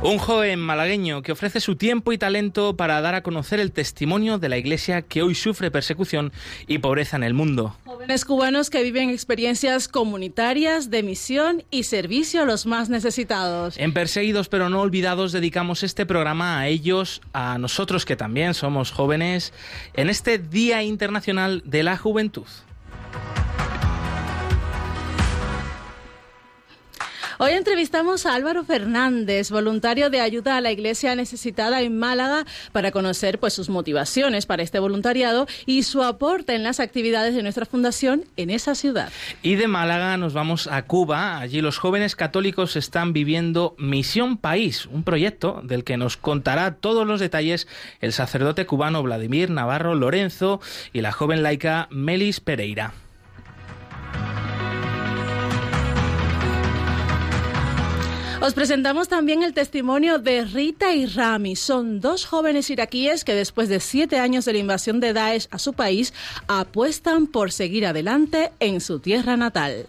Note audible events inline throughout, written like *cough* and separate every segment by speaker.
Speaker 1: Un joven malagueño que ofrece su tiempo y talento para dar a conocer el testimonio de la Iglesia que hoy sufre persecución y pobreza en el mundo.
Speaker 2: Jóvenes cubanos que viven experiencias comunitarias de misión y servicio a los más necesitados.
Speaker 1: En Perseguidos pero no olvidados dedicamos este programa a ellos, a nosotros que también somos jóvenes, en este Día Internacional de la Juventud.
Speaker 2: Hoy entrevistamos a Álvaro Fernández, voluntario de ayuda a la Iglesia necesitada en Málaga, para conocer pues sus motivaciones para este voluntariado y su aporte en las actividades de nuestra fundación en esa ciudad.
Speaker 1: Y de Málaga nos vamos a Cuba. Allí los jóvenes católicos están viviendo Misión País, un proyecto del que nos contará todos los detalles el sacerdote cubano Vladimir Navarro Lorenzo y la joven laica Melis Pereira.
Speaker 2: Os presentamos también el testimonio de Rita y Rami. Son dos jóvenes iraquíes que después de siete años de la invasión de Daesh a su país apuestan por seguir adelante en su tierra natal.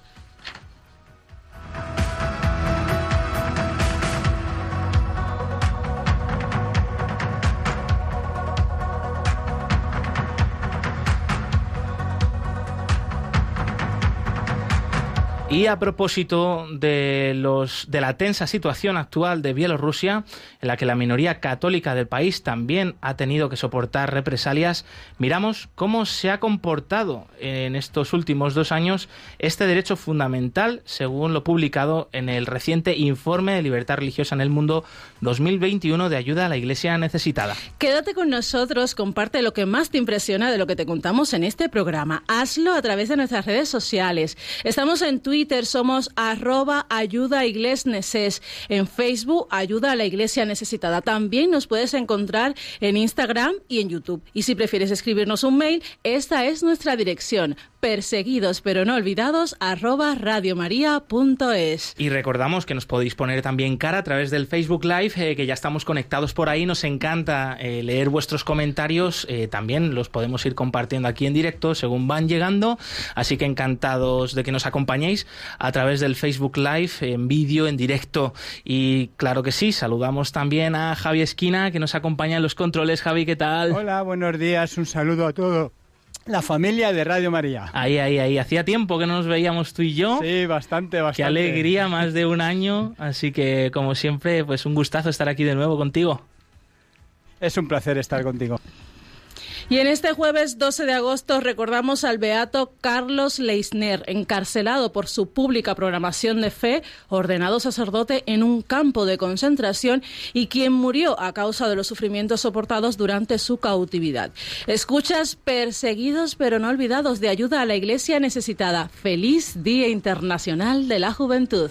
Speaker 1: Y a propósito de, los, de la tensa situación actual de Bielorrusia, en la que la minoría católica del país también ha tenido que soportar represalias, miramos cómo se ha comportado en estos últimos dos años este derecho fundamental, según lo publicado en el reciente Informe de Libertad Religiosa en el Mundo 2021 de ayuda a la Iglesia necesitada.
Speaker 2: Quédate con nosotros, comparte lo que más te impresiona de lo que te contamos en este programa. Hazlo a través de nuestras redes sociales. Estamos en Twitter Twitter somos arroba ayuda neces. En Facebook, ayuda a la iglesia necesitada. También nos puedes encontrar en Instagram y en YouTube. Y si prefieres escribirnos un mail, esta es nuestra dirección perseguidos pero no olvidados arroba radiomaria.es.
Speaker 1: Y recordamos que nos podéis poner también cara a través del Facebook Live, eh, que ya estamos conectados por ahí. Nos encanta eh, leer vuestros comentarios. Eh, también los podemos ir compartiendo aquí en directo según van llegando. Así que encantados de que nos acompañéis a través del Facebook Live, en vídeo, en directo. Y claro que sí, saludamos también a Javi Esquina, que nos acompaña en los controles. Javi, ¿qué tal?
Speaker 3: Hola, buenos días. Un saludo a todos. La familia de Radio María.
Speaker 1: Ahí, ahí, ahí. Hacía tiempo que no nos veíamos tú y yo.
Speaker 3: Sí, bastante, bastante.
Speaker 1: Qué alegría, más de un año. Así que, como siempre, pues un gustazo estar aquí de nuevo contigo.
Speaker 3: Es un placer estar contigo.
Speaker 2: Y en este jueves 12 de agosto recordamos al beato Carlos Leisner, encarcelado por su pública programación de fe, ordenado sacerdote en un campo de concentración y quien murió a causa de los sufrimientos soportados durante su cautividad. Escuchas Perseguidos pero no olvidados de ayuda a la iglesia necesitada. Feliz Día Internacional de la Juventud.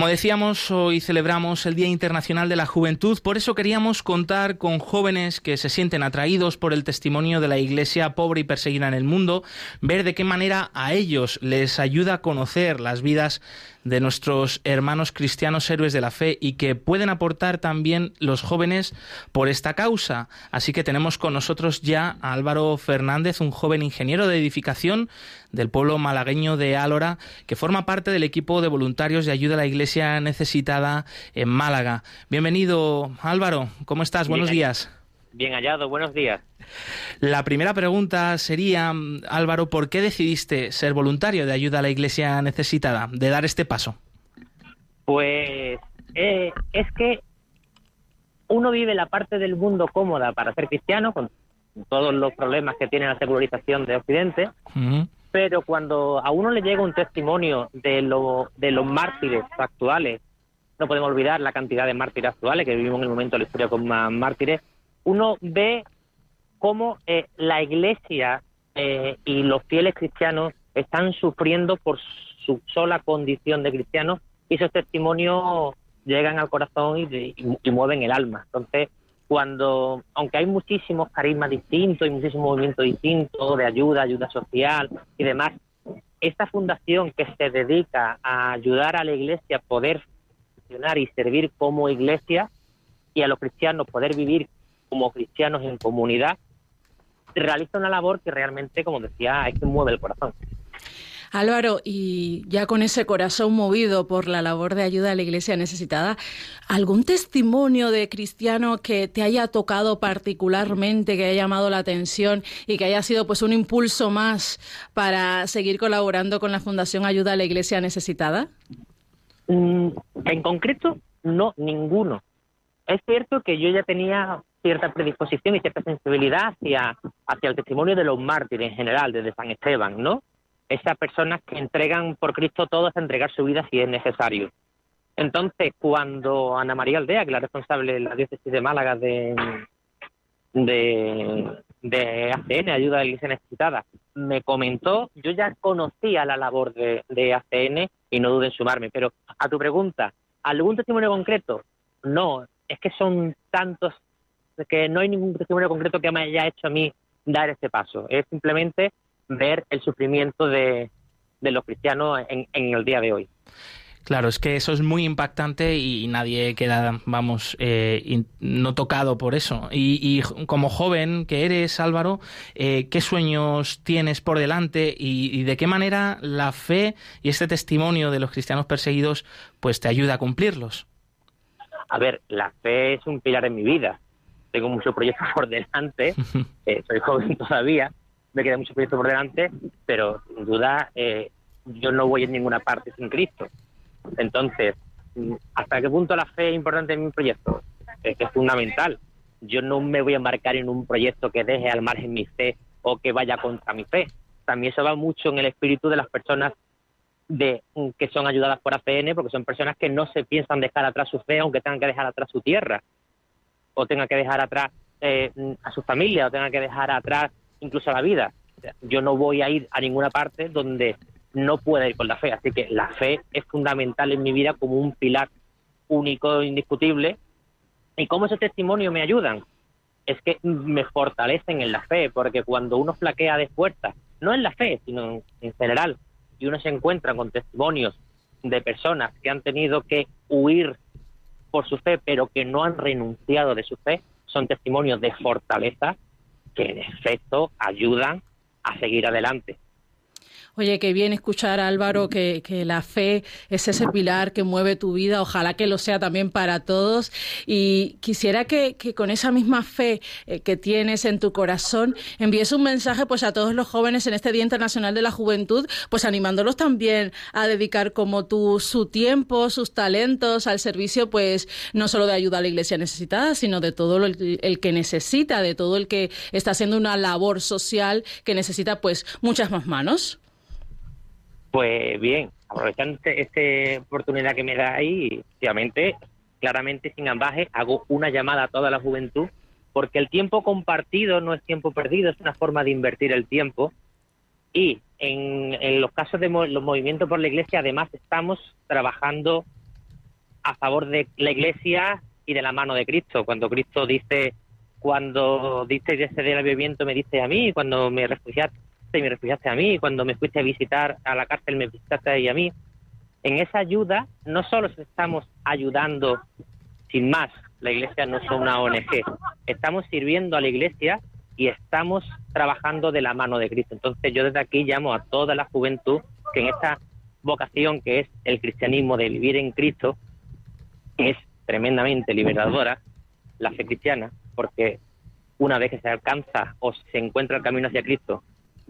Speaker 1: Como decíamos, hoy celebramos el Día Internacional de la Juventud, por eso queríamos contar con jóvenes que se sienten atraídos por el testimonio de la Iglesia pobre y perseguida en el mundo, ver de qué manera a ellos les ayuda a conocer las vidas de nuestros hermanos cristianos héroes de la fe y que pueden aportar también los jóvenes por esta causa. Así que tenemos con nosotros ya a Álvaro Fernández, un joven ingeniero de edificación del pueblo malagueño de Álora, que forma parte del equipo de voluntarios de ayuda a la Iglesia necesitada en Málaga. Bienvenido, Álvaro. ¿Cómo estás? Buenos días.
Speaker 4: Bien hallado, buenos días.
Speaker 1: La primera pregunta sería, Álvaro, ¿por qué decidiste ser voluntario de ayuda a la iglesia necesitada, de dar este paso?
Speaker 4: Pues eh, es que uno vive la parte del mundo cómoda para ser cristiano, con todos los problemas que tiene la secularización de Occidente, pero cuando a uno le llega un testimonio de, lo, de los mártires actuales, no podemos olvidar la cantidad de mártires actuales, que vivimos en el momento de la historia con más mártires, uno ve cómo eh, la Iglesia eh, y los fieles cristianos están sufriendo por su sola condición de cristianos y esos testimonios llegan al corazón y, y mueven el alma. Entonces, cuando, aunque hay muchísimos carismas distintos y muchísimos movimientos distintos de ayuda, ayuda social y demás, esta fundación que se dedica a ayudar a la iglesia a poder funcionar y servir como iglesia y a los cristianos poder vivir como cristianos en comunidad, realiza una labor que realmente, como decía, es que mueve el corazón.
Speaker 2: Álvaro, y ya con ese corazón movido por la labor de ayuda a la iglesia necesitada, ¿algún testimonio de cristiano que te haya tocado particularmente, que haya llamado la atención y que haya sido pues un impulso más para seguir colaborando con la Fundación Ayuda a la Iglesia Necesitada?
Speaker 4: Mm, en concreto, no, ninguno. Es cierto que yo ya tenía cierta predisposición y cierta sensibilidad hacia, hacia el testimonio de los mártires en general, desde San Esteban, ¿no? Esas personas que entregan por Cristo todo hasta entregar su vida si es necesario. Entonces, cuando Ana María Aldea, que es la responsable de la diócesis de Málaga de, de, de ACN, Ayuda la Iglesia Necesitada, me comentó, yo ya conocía la labor de, de ACN y no dude en sumarme, pero a tu pregunta, ¿algún testimonio concreto? No, es que son tantos que no hay ningún testimonio concreto que me haya hecho a mí dar este paso. Es simplemente ver el sufrimiento de, los cristianos en, el día de hoy.
Speaker 1: Claro, es que eso es muy impactante y nadie queda, vamos, eh, no tocado por eso. Y, como joven que eres, Álvaro, eh, ¿qué sueños tienes por delante y, y, de qué manera la fe y este testimonio de los cristianos perseguidos pues te ayuda a cumplirlos?
Speaker 4: A ver, la fe es un pilar en mi vida tengo muchos proyectos por delante, *laughs* eh, soy joven todavía, me quedan muchos proyectos por delante, pero sin duda eh, yo no voy en ninguna parte sin Cristo. Entonces, ¿hasta qué punto la fe es importante en mi proyecto? Es que es fundamental. Yo no me voy a embarcar en un proyecto que deje al margen mi fe o que vaya contra mi fe. También eso va mucho en el espíritu de las personas de que son ayudadas por ACN, porque son personas que no se piensan dejar atrás su fe, aunque tengan que dejar atrás su tierra o tenga que dejar atrás eh, a su familia o tenga que dejar atrás incluso la vida. Yo no voy a ir a ninguna parte donde no pueda ir con la fe. Así que la fe es fundamental en mi vida como un pilar único, e indiscutible. ¿Y cómo esos testimonios me ayudan? Es que me fortalecen en la fe, porque cuando uno flaquea de fuerza, no en la fe, sino en general, y uno se encuentra con testimonios de personas que han tenido que huir por su fe, pero que no han renunciado de su fe, son testimonios de fortaleza que en efecto ayudan a seguir adelante.
Speaker 2: Oye, qué bien escuchar, Álvaro, que, la fe es ese pilar que mueve tu vida. Ojalá que lo sea también para todos. Y quisiera que, con esa misma fe eh, que tienes en tu corazón, envíes un mensaje pues a todos los jóvenes en este Día Internacional de la Juventud, pues animándolos también a dedicar como tú su tiempo, sus talentos al servicio, pues no solo de ayuda a la iglesia necesitada, sino de todo el, el que necesita, de todo el que está haciendo una labor social que necesita pues muchas más manos.
Speaker 4: Pues bien, aprovechando este, esta oportunidad que me da ahí, obviamente, claramente sin ambaje, hago una llamada a toda la juventud, porque el tiempo compartido no es tiempo perdido, es una forma de invertir el tiempo. Y en, los casos de los movimientos por la Iglesia, además, estamos trabajando a favor de la Iglesia y de la mano de Cristo. Cuando Cristo dice, cuando dice ese del avivamiento, me dice a mí, cuando me refugiaste y me refugiaste a mí, cuando me fuiste a visitar a la cárcel me visitaste ahí a mí. En esa ayuda no solo estamos ayudando sin más, la iglesia no es una ONG, estamos sirviendo a la iglesia y estamos trabajando de la mano de Cristo. Entonces yo desde aquí llamo a toda la juventud que en esta vocación que es el cristianismo de vivir en Cristo, que es tremendamente liberadora, la fe cristiana, porque una vez que se alcanza o se encuentra el camino hacia Cristo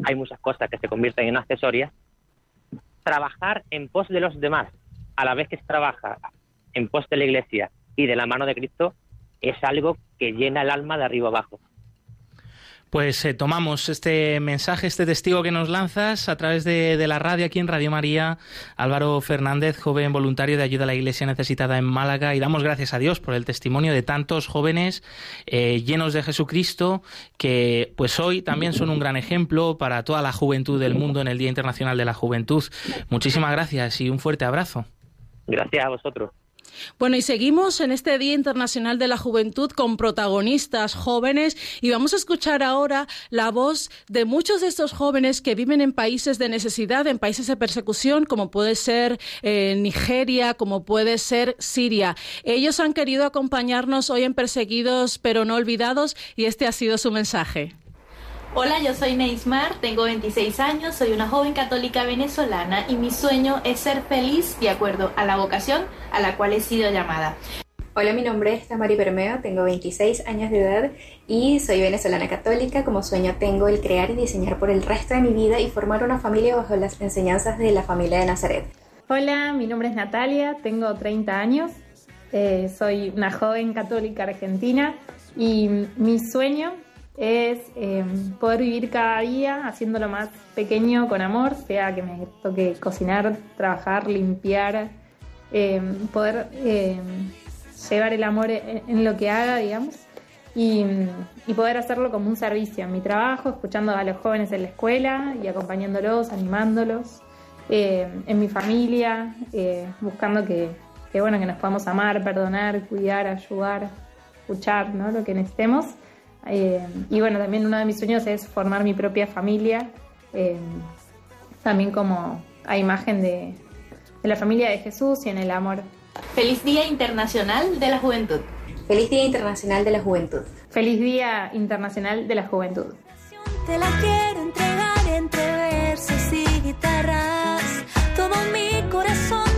Speaker 4: hay muchas cosas que se convierten en accesorias, trabajar en pos de los demás, a la vez que se trabaja en pos de la iglesia y de la mano de Cristo, es algo que llena el alma de arriba abajo.
Speaker 1: Pues eh, tomamos este mensaje, este testigo que nos lanzas a través de, la radio aquí en Radio María, Álvaro Fernández, joven voluntario de ayuda a la Iglesia necesitada en Málaga, y damos gracias a Dios por el testimonio de tantos jóvenes eh, llenos de Jesucristo que pues hoy también son un gran ejemplo para toda la juventud del mundo en el Día Internacional de la Juventud. Muchísimas gracias y un fuerte abrazo.
Speaker 4: Gracias a vosotros.
Speaker 2: Bueno, y seguimos en este Día Internacional de la Juventud con protagonistas jóvenes y vamos a escuchar ahora la voz de muchos de estos jóvenes que viven en países de necesidad, en países de persecución, como puede ser eh, Nigeria, como puede ser Siria. Ellos han querido acompañarnos hoy en Perseguidos pero no olvidados y este ha sido su mensaje.
Speaker 5: Hola, yo soy Neismar, tengo 26 años, soy una joven católica venezolana y mi sueño es ser feliz de acuerdo a la vocación a la cual he sido llamada.
Speaker 6: Hola, mi nombre es Tamari Bermeo, tengo 26 años de edad y soy venezolana católica. Como sueño tengo el crear y diseñar por el resto de mi vida y formar una familia bajo las enseñanzas de la familia de Nazaret.
Speaker 7: Hola, mi nombre es Natalia, tengo 30 años, eh, soy una joven católica argentina y mi sueño es em, poder vivir cada día haciéndolo más pequeño con amor, sea que me toque cocinar, trabajar, limpiar, em, poder em, llevar el amor en, lo que haga, digamos, y, poder hacerlo como un servicio en mi trabajo, escuchando a los jóvenes en la escuela y acompañándolos, animándolos, en mi familia, eh, buscando que, que, bueno, que nos podamos amar, perdonar, cuidar, ayudar, escuchar, ¿no? Lo que necesitemos. Eh, y bueno, también uno de mis sueños es formar mi propia familia, eh, también como a imagen de, de la familia de Jesús y en el amor.
Speaker 5: Feliz Día Internacional de la Juventud.
Speaker 6: Feliz Día Internacional de la Juventud.
Speaker 7: Feliz Día Internacional de la Juventud.
Speaker 8: Te la quiero entregar entre versos y guitarras. Todo mi corazón,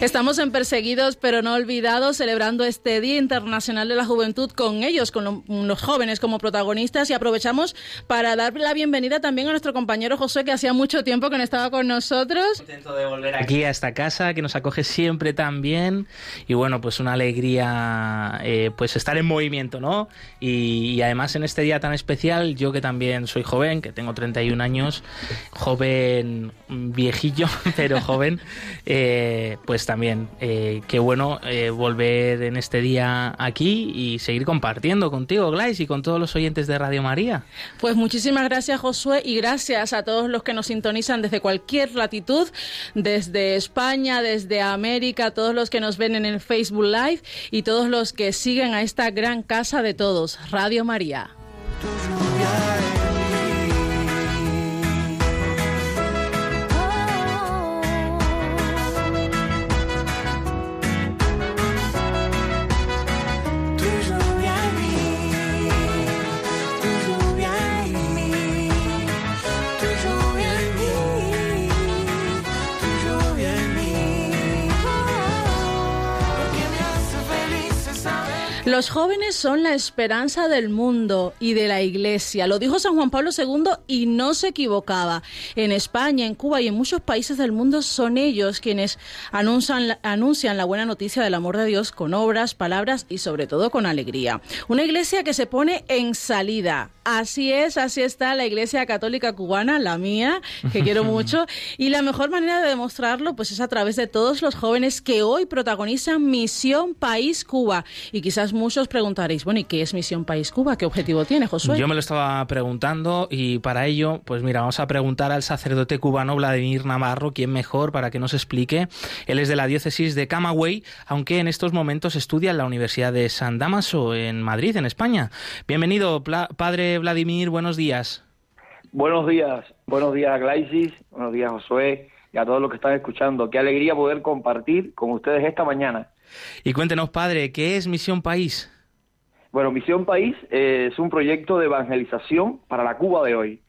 Speaker 2: Estamos en Perseguidos pero no olvidados, celebrando este Día Internacional de la Juventud con ellos, con los jóvenes como protagonistas y aprovechamos para dar la bienvenida también a nuestro compañero José, que hacía mucho tiempo que no estaba con nosotros.
Speaker 1: Contento de volver aquí a esta casa, que nos acoge siempre tan bien y bueno, pues una alegría eh, pues estar en movimiento, ¿no? Y, además en este día tan especial, yo que también soy joven, que tengo 31 años, joven viejillo, *laughs* pero joven, eh, pues también. Eh, qué bueno eh, volver en este día aquí y seguir compartiendo contigo, Glais, y con todos los oyentes de Radio María.
Speaker 2: Pues muchísimas gracias, Josué, y gracias a todos los que nos sintonizan desde cualquier latitud, desde España, desde América, todos los que nos ven en el Facebook Live y todos los que siguen a esta gran casa de todos, Radio María. Los jóvenes son la esperanza del mundo y de la Iglesia. Lo dijo San Juan Pablo II y no se equivocaba. En España, en Cuba y en muchos países del mundo son ellos quienes anuncian, anuncian la buena noticia del amor de Dios con obras, palabras y sobre todo con alegría. Una iglesia que se pone en salida. Así es, así está la Iglesia Católica Cubana, la mía, que quiero *laughs* mucho. Y la mejor manera de demostrarlo pues es a través de todos los jóvenes que hoy protagonizan Misión País Cuba. Y quizás muchos preguntaréis, bueno, ¿y qué es Misión País Cuba? ¿Qué objetivo tiene, Josué?
Speaker 1: Yo me lo estaba preguntando y para ello, pues mira, vamos a preguntar al sacerdote cubano Vladimir Navarro, quién mejor para que nos explique. Él es de la diócesis de Camagüey, aunque en estos momentos estudia en la Universidad de San Damaso, en Madrid, en España. Bienvenido, padre Vladimir, buenos días.
Speaker 9: Buenos días, buenos días Glaisis, buenos días Josué y a todos los que están escuchando. Qué alegría poder compartir con ustedes esta mañana.
Speaker 1: Y cuéntenos, padre, ¿qué es Misión País?
Speaker 9: Bueno, Misión País eh, es un proyecto de evangelización para la Cuba de hoy.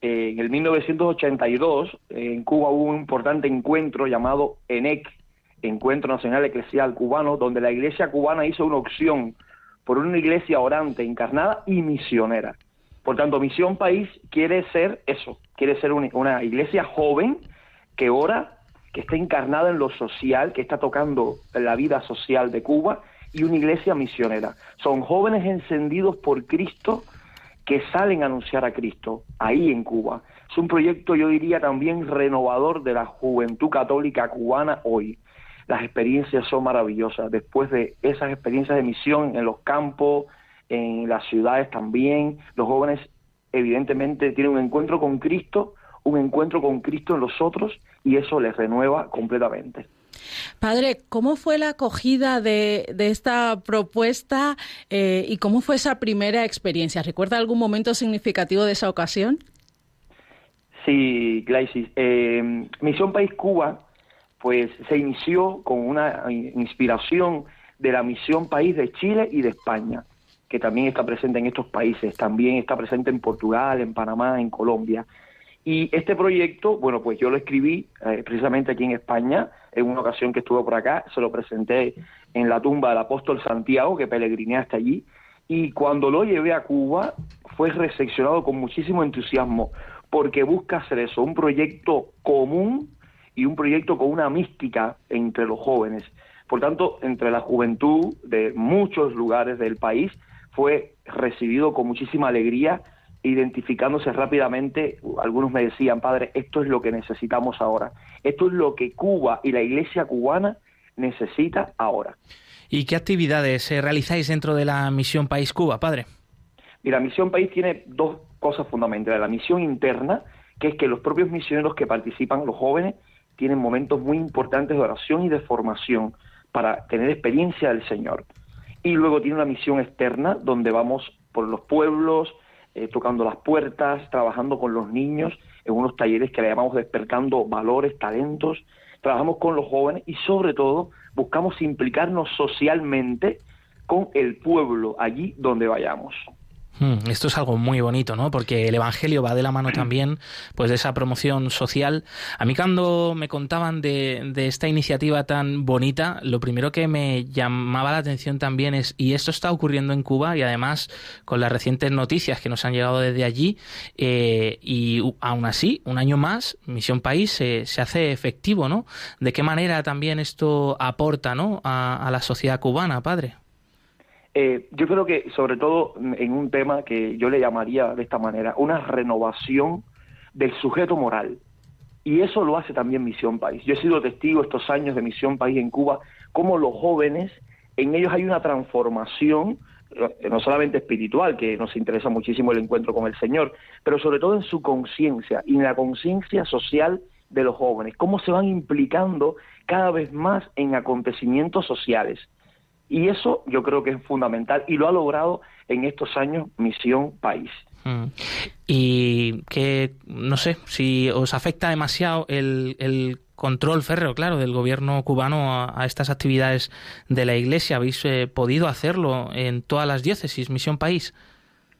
Speaker 9: Eh, en el 1982, en Cuba hubo un importante encuentro llamado ENEC, Encuentro Nacional Eclesial Cubano, donde la iglesia cubana hizo una opción por una iglesia orante, encarnada y misionera. Por tanto, Misión País quiere ser eso, quiere ser una, iglesia joven que ora, que está encarnada en lo social, que está tocando la vida social de Cuba, y una iglesia misionera. Son jóvenes encendidos por Cristo que salen a anunciar a Cristo ahí en Cuba. Es un proyecto, yo diría, también renovador de la juventud católica cubana hoy. Las experiencias son maravillosas. Después de esas experiencias de misión en los campos, en las ciudades también. Los jóvenes evidentemente tienen un encuentro con Cristo, un encuentro con Cristo en los otros y eso les renueva completamente.
Speaker 2: Padre, ¿cómo fue la acogida de, esta propuesta eh, y cómo fue esa primera experiencia? ¿Recuerda algún momento significativo de esa ocasión?
Speaker 9: Sí, Glaisis. Eh, Misión País Cuba, pues se inició con una inspiración de la Misión País de Chile y de España que también está presente en estos países, también está presente en Portugal, en Panamá, en Colombia. Y este proyecto, bueno, pues yo lo escribí eh, precisamente aquí en España, en una ocasión que estuve por acá, se lo presenté en la tumba del apóstol Santiago, que peregriné hasta allí, y cuando lo llevé a Cuba fue recepcionado con muchísimo entusiasmo, porque busca hacer eso, un proyecto común y un proyecto con una mística entre los jóvenes. Por tanto, entre la juventud de muchos lugares del país, fue recibido con muchísima alegría, identificándose rápidamente. Algunos me decían, padre, esto es lo que necesitamos ahora. Esto es lo que Cuba y la iglesia cubana necesita ahora.
Speaker 1: ¿Y qué actividades eh, realizáis dentro de la Misión País Cuba, padre?
Speaker 9: Mira, Misión País tiene dos cosas fundamentales. La misión interna, que es que los propios misioneros que participan, los jóvenes, tienen momentos muy importantes de oración y de formación para tener experiencia del Señor y luego tiene una misión externa donde vamos por los pueblos, eh, tocando las puertas, trabajando con los niños en unos talleres que le llamamos despertando valores, talentos, trabajamos con los jóvenes y sobre todo buscamos implicarnos socialmente con el pueblo allí donde vayamos.
Speaker 1: Hmm, esto es algo muy bonito, ¿no? Porque el Evangelio va de la mano también, pues, de esa promoción social. A mí cuando me contaban de, de, esta iniciativa tan bonita, lo primero que me llamaba la atención también es, y esto está ocurriendo en Cuba, y además con las recientes noticias que nos han llegado desde allí, eh, y aún así, un año más, Misión País se, hace efectivo, ¿no? ¿De qué manera también esto aporta, ¿no? a la sociedad cubana, padre?
Speaker 9: Eh, yo creo que sobre todo en un tema que yo le llamaría de esta manera, una renovación del sujeto moral. Y eso lo hace también Misión País. Yo he sido testigo estos años de Misión País en Cuba, cómo los jóvenes, en ellos hay una transformación, eh, no solamente espiritual, que nos interesa muchísimo el encuentro con el Señor, pero sobre todo en su conciencia y en la conciencia social de los jóvenes, cómo se van implicando cada vez más en acontecimientos sociales. Y eso yo creo que es fundamental y lo ha logrado en estos años Misión País. Mm.
Speaker 1: Y que, no sé, si os afecta demasiado el, el control férreo, claro, del gobierno cubano a, estas actividades de la Iglesia, ¿habéis eh, podido hacerlo en todas las diócesis, Misión País?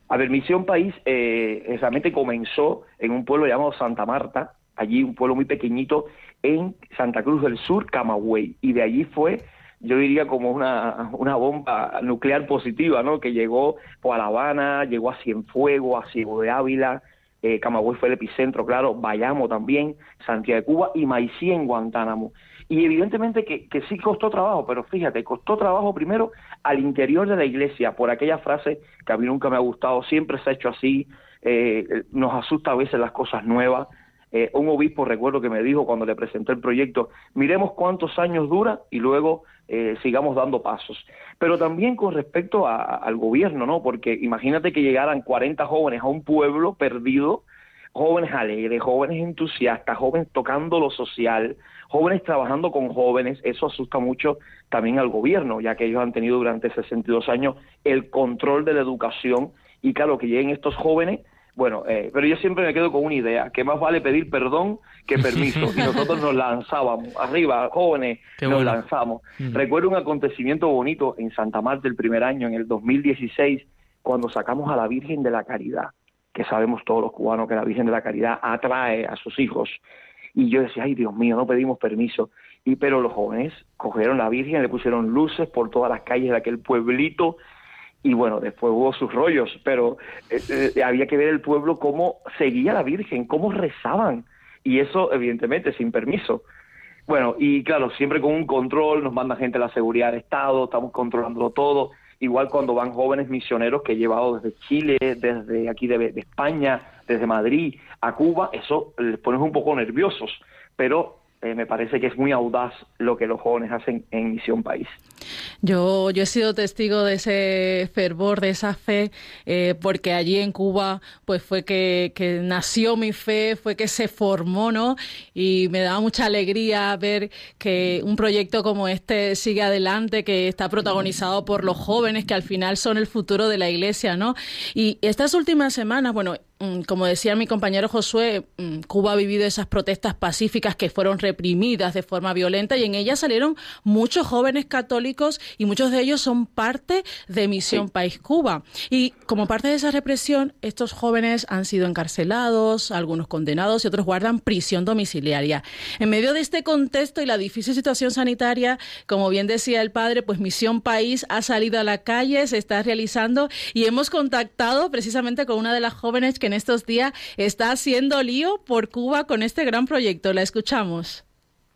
Speaker 9: A ver, Misión País eh, realmente comenzó en un pueblo llamado Santa Marta, allí un pueblo muy pequeñito en Santa Cruz del Sur, Camagüey, y de allí fue yo diría como una, una bomba nuclear positiva, ¿no? Que llegó pues, a La Habana, llegó a Cienfuegos, a Ciego de Ávila, eh, Camagüey fue el epicentro, claro, Bayamo también, Santiago de Cuba y Maicí en Guantánamo. Y evidentemente que, que, sí costó trabajo, pero fíjate, costó trabajo primero al interior de la iglesia, por aquella frase que a mí nunca me ha gustado, siempre se ha hecho así, eh, nos asusta a veces las cosas nuevas. Eh, un obispo recuerdo que me dijo cuando le presenté el proyecto, miremos cuántos años dura y luego eh, sigamos dando pasos. Pero también con respecto al gobierno, ¿no? Porque imagínate que llegaran 40 jóvenes a un pueblo perdido, jóvenes alegres, jóvenes entusiastas, jóvenes tocando lo social, jóvenes trabajando con jóvenes, eso asusta mucho también al gobierno, ya que ellos han tenido durante 62 años el control de la educación y claro, que lleguen estos jóvenes, bueno, eh, pero yo siempre me quedo con una idea, que más vale pedir perdón que *laughs* permiso, y nosotros nos lanzábamos, arriba, jóvenes, nos lanzamos. Recuerdo un acontecimiento bonito en Santa Marta el primer año, en el 2016, cuando sacamos a la Virgen de la Caridad, que sabemos todos los cubanos que la Virgen de la Caridad atrae a sus hijos. Y yo decía, ay Dios mío, no pedimos permiso. Y pero los jóvenes cogieron la Virgen, le pusieron luces por todas las calles de aquel pueblito, y bueno, después hubo sus rollos, pero eh, eh, había que ver el pueblo cómo seguía la Virgen, cómo rezaban, y eso evidentemente sin permiso. Bueno, y claro, siempre con un control, nos manda gente a la seguridad del Estado, estamos controlando todo, igual cuando van jóvenes misioneros que he llevado desde Chile, desde aquí de, de España, desde Madrid a Cuba, eso les pone un poco nerviosos, pero eh, me parece que es muy audaz lo que los jóvenes hacen en Misión País.
Speaker 2: Yo, yo he sido testigo de ese fervor, de esa fe, eh, porque allí en Cuba pues fue que, que, nació mi fe, fue que se formó, ¿no? Y me da mucha alegría ver que un proyecto como este sigue adelante, que está protagonizado por los jóvenes, que al final son el futuro de la iglesia, ¿no? Y estas últimas semanas, bueno, como decía mi compañero Josué, mm, Cuba ha vivido esas protestas pacíficas que fueron reprimidas de forma violenta y en ellas salieron muchos jóvenes católicos y muchos de ellos son parte de Misión País Cuba. Y como parte de esa represión, estos jóvenes han sido encarcelados, algunos condenados y otros guardan prisión domiciliaria. En medio de este contexto y la difícil situación sanitaria, como bien decía el padre, pues Misión País ha salido a la calle, se está realizando y hemos contactado precisamente con una de las jóvenes que en estos días está haciendo lío por Cuba con este gran proyecto. La escuchamos.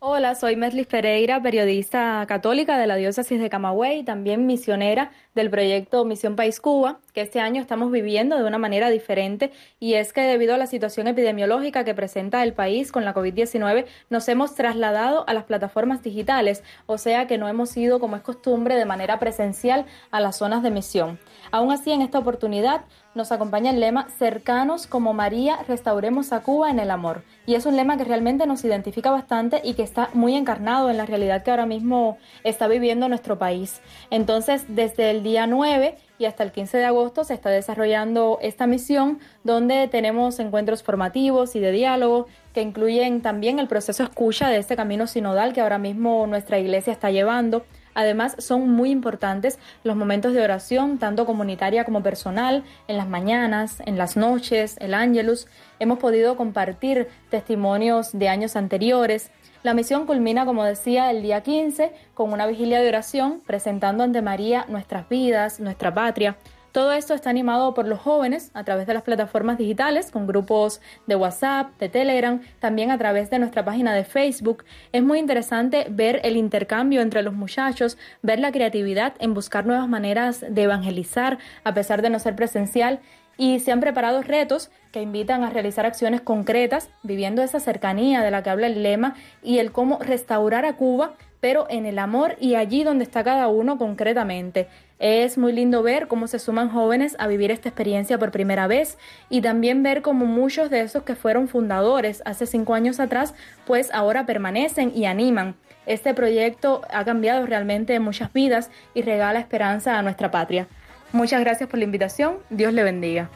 Speaker 10: Hola, soy Meslis Pereira, periodista católica de la diócesis de Camagüey también misionera del proyecto Misión País Cuba, que este año estamos viviendo de una manera diferente y es que debido a la situación epidemiológica que presenta el país con la COVID-19 nos hemos trasladado a las plataformas digitales, o sea que no hemos ido como es costumbre de manera presencial a las zonas de misión. Aún así, en esta oportunidad nos acompaña el lema Cercanos como María, restauremos a Cuba en el amor. Y es un lema que realmente nos identifica bastante y que está muy encarnado en la realidad que ahora mismo está viviendo nuestro país. Entonces, desde el día 9 y hasta el 15 de agosto se está desarrollando esta misión donde tenemos encuentros formativos y de diálogo que incluyen también el proceso escucha de este camino sinodal que ahora mismo nuestra iglesia está llevando Además, son muy importantes los momentos de oración, tanto comunitaria como personal, en las mañanas, en las noches, el ángelus. Hemos podido compartir testimonios de años anteriores. La misión culmina, como decía, el día 15 con una vigilia de oración presentando ante María nuestras vidas, nuestra patria. Todo esto está animado por los jóvenes a través de las plataformas digitales, con grupos de WhatsApp, de Telegram, también a través de nuestra página de Facebook. Es muy interesante ver el intercambio entre los muchachos, ver la creatividad en buscar nuevas maneras de evangelizar a pesar de no ser presencial y se han preparado retos que invitan a realizar acciones concretas, viviendo esa cercanía de la que habla el lema y el cómo restaurar a Cuba, pero en el amor y allí donde está cada uno concretamente. Es muy lindo ver cómo se suman jóvenes a vivir esta experiencia por primera vez y también ver cómo muchos de esos que fueron fundadores hace cinco años atrás, pues ahora permanecen y animan. Este proyecto ha cambiado realmente muchas vidas y regala esperanza a nuestra patria. Muchas gracias por la invitación. Dios le bendiga.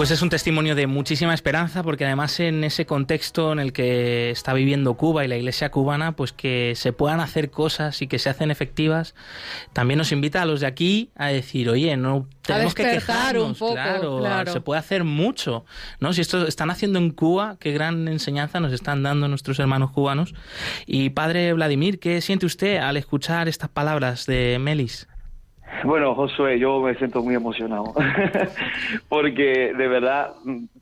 Speaker 1: Pues es un testimonio de muchísima esperanza porque además en ese contexto en el que está viviendo Cuba y la iglesia cubana, pues que se puedan hacer cosas y que se hacen efectivas, también nos invita a los de aquí a decir, oye, no tenemos que quejarnos, un poco, claro, se puede hacer mucho, ¿no? Si esto están haciendo en Cuba, qué gran enseñanza nos están dando nuestros hermanos cubanos. Y padre Vladimir, ¿qué siente usted al escuchar estas palabras de Melis?
Speaker 9: Bueno, Josué, yo me siento muy emocionado, *laughs* porque de verdad,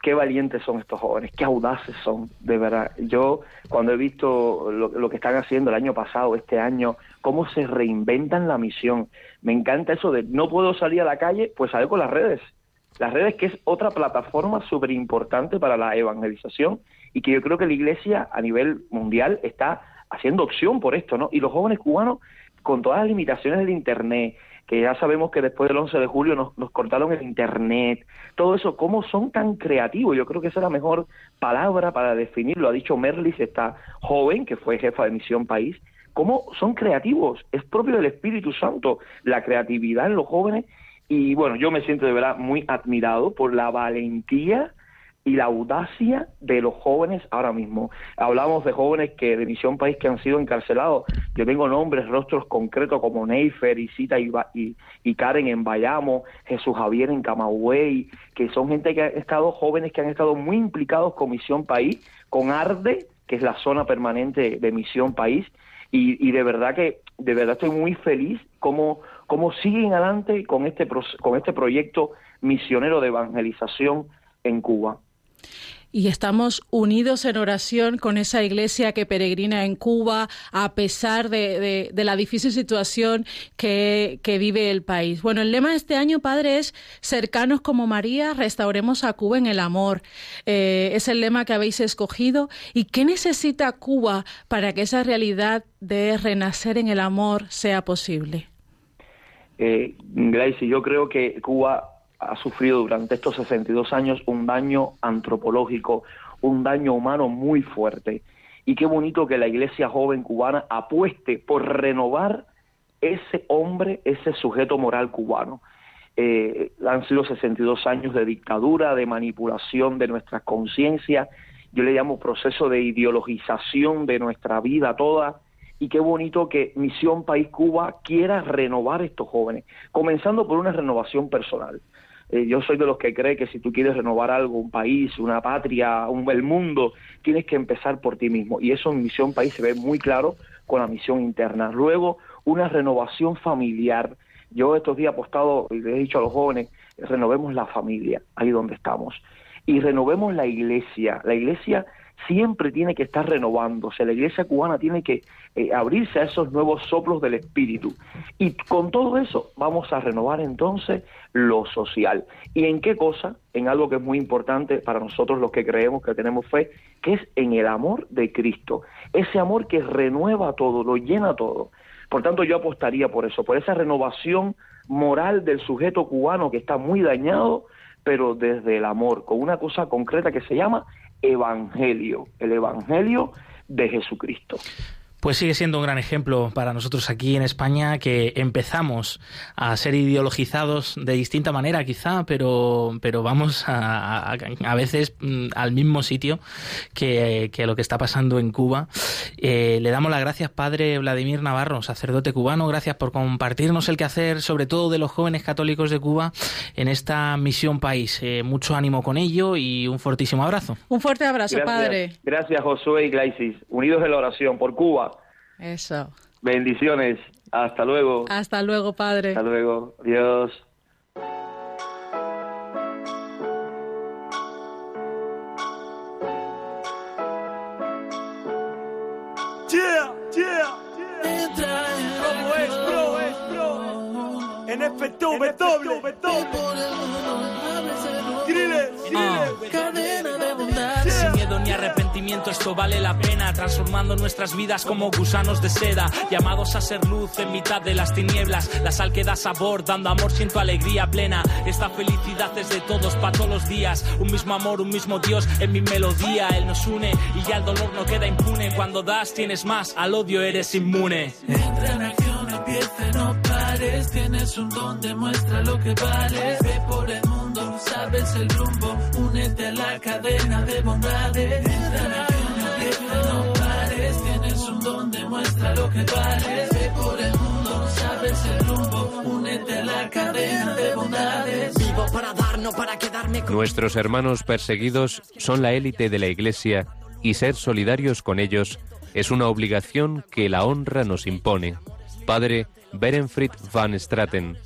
Speaker 9: qué valientes son estos jóvenes, qué audaces son, de verdad. Yo, cuando he visto lo, que están haciendo el año pasado, este año, cómo se reinventan la misión, me encanta eso de no puedo salir a la calle, pues salgo con las redes. Las redes que es otra plataforma súper importante para la evangelización y que yo creo que la iglesia a nivel mundial está haciendo opción por esto, ¿no? Y los jóvenes cubanos, con todas las limitaciones del Internet, que ya sabemos que después del 11 de julio nos, nos, cortaron el Internet, todo eso, ¿cómo son tan creativos? Yo creo que esa es la mejor palabra para definirlo. Ha dicho Merlis, esta joven que fue jefa de Misión País, ¿cómo son creativos? Es propio del Espíritu Santo la creatividad en los jóvenes y bueno, yo me siento de verdad muy admirado por la valentía y la audacia de los jóvenes ahora mismo. Hablamos de jóvenes que de Misión País que han sido encarcelados. Yo tengo nombres, rostros concretos como Neifer, y, y, y Karen en Bayamo, Jesús Javier en Camagüey, que son gente que han estado jóvenes que han estado muy implicados con Misión País, con ARDE, que es la zona permanente de Misión País, y, de verdad que de verdad estoy muy feliz como cómo siguen adelante con este con este proyecto misionero de evangelización en Cuba
Speaker 2: y estamos unidos en oración con esa iglesia que peregrina en Cuba a pesar de, la difícil situación que, vive el país. Bueno, el lema de este año, Padre, es cercanos como María, restauremos a Cuba en el amor. Eh, es el lema que habéis escogido. ¿Y qué necesita Cuba para que esa realidad de renacer en el amor sea posible?
Speaker 9: Eh, Gracie, yo creo que Cuba ha sufrido durante estos 62 años un daño antropológico, un daño humano muy fuerte. Y qué bonito que la iglesia joven cubana apueste por renovar ese hombre, ese sujeto moral cubano. Eh, han sido 62 años de dictadura, de manipulación de nuestra conciencia, yo le llamo proceso de ideologización de nuestra vida toda, y qué bonito que Misión País Cuba quiera renovar estos jóvenes, comenzando por una renovación personal. Eh, yo soy de los que cree que si tú quieres renovar algo, un país, una patria, un, el mundo, tienes que empezar por ti mismo. Y eso en Misión País se ve muy claro con la misión interna. Luego, una renovación familiar. Yo estos días he apostado y le he dicho a los jóvenes, renovemos la familia, ahí donde estamos. Y renovemos la iglesia. La iglesia siempre tiene que estar renovándose. La iglesia cubana tiene que eh, abrirse a esos nuevos soplos del espíritu. Y con todo eso vamos a renovar entonces lo social. ¿Y en qué cosa? En algo que es muy importante para nosotros los que creemos que tenemos fe, que es en el amor de Cristo. Ese amor que renueva todo, lo llena todo. Por tanto, yo apostaría por eso, por esa renovación moral del sujeto cubano que está muy dañado, pero desde el amor, con una cosa concreta que se llama evangelio, el evangelio de Jesucristo.
Speaker 1: Pues sigue siendo un gran ejemplo para nosotros aquí en España que empezamos a ser ideologizados de distinta manera quizá, pero, pero vamos a, a, veces mm, al mismo sitio que, lo que está pasando en Cuba. Eh, le damos las gracias, Padre Vladimir Navarro, sacerdote cubano, gracias por compartirnos el quehacer, sobre todo de los jóvenes católicos de Cuba, en esta misión país. Eh, mucho ánimo con ello y un fortísimo abrazo.
Speaker 2: Un fuerte abrazo, Padre.
Speaker 9: Gracias, Josué y Glaisis, unidos en la oración por Cuba.
Speaker 2: Eso.
Speaker 9: Bendiciones. Hasta luego.
Speaker 2: Hasta luego, Padre.
Speaker 9: Hasta luego. Dios.
Speaker 11: Yeah, yeah, Entra en es, bro, es, bro. En efecto, doble, Griles, griles.
Speaker 12: Cadena de bondad. Sin miedo ni arrepentimiento, esto vale la pena. Transformando nuestras vidas como gusanos de seda. Llamados a ser luz en mitad de las tinieblas. La sal que da sabor, dando amor, siento alegría plena. Esta felicidad es de todos, para todos los días. Un mismo amor, un mismo Dios en mi melodía. Él nos une y ya el dolor no queda impune. Cuando das, tienes más. Al odio eres inmune.
Speaker 11: Entra en acción, empieza, no pare.
Speaker 13: pares. Tienes un don, demuestra lo que vales. Ve por el mundo, sabes el rumbo. Únete a la cadena de bondades. Entra en el no pares. Tienes un don, demuestra lo que vales. Ve por el mundo, sabes el rumbo. Únete a la cadena de bondades. Vivo para dar, no para quedarme con
Speaker 14: Nuestros hermanos perseguidos son la élite de la Iglesia y ser solidarios con ellos es una obligación que la honra nos impone. Padre Berenfried van Straten,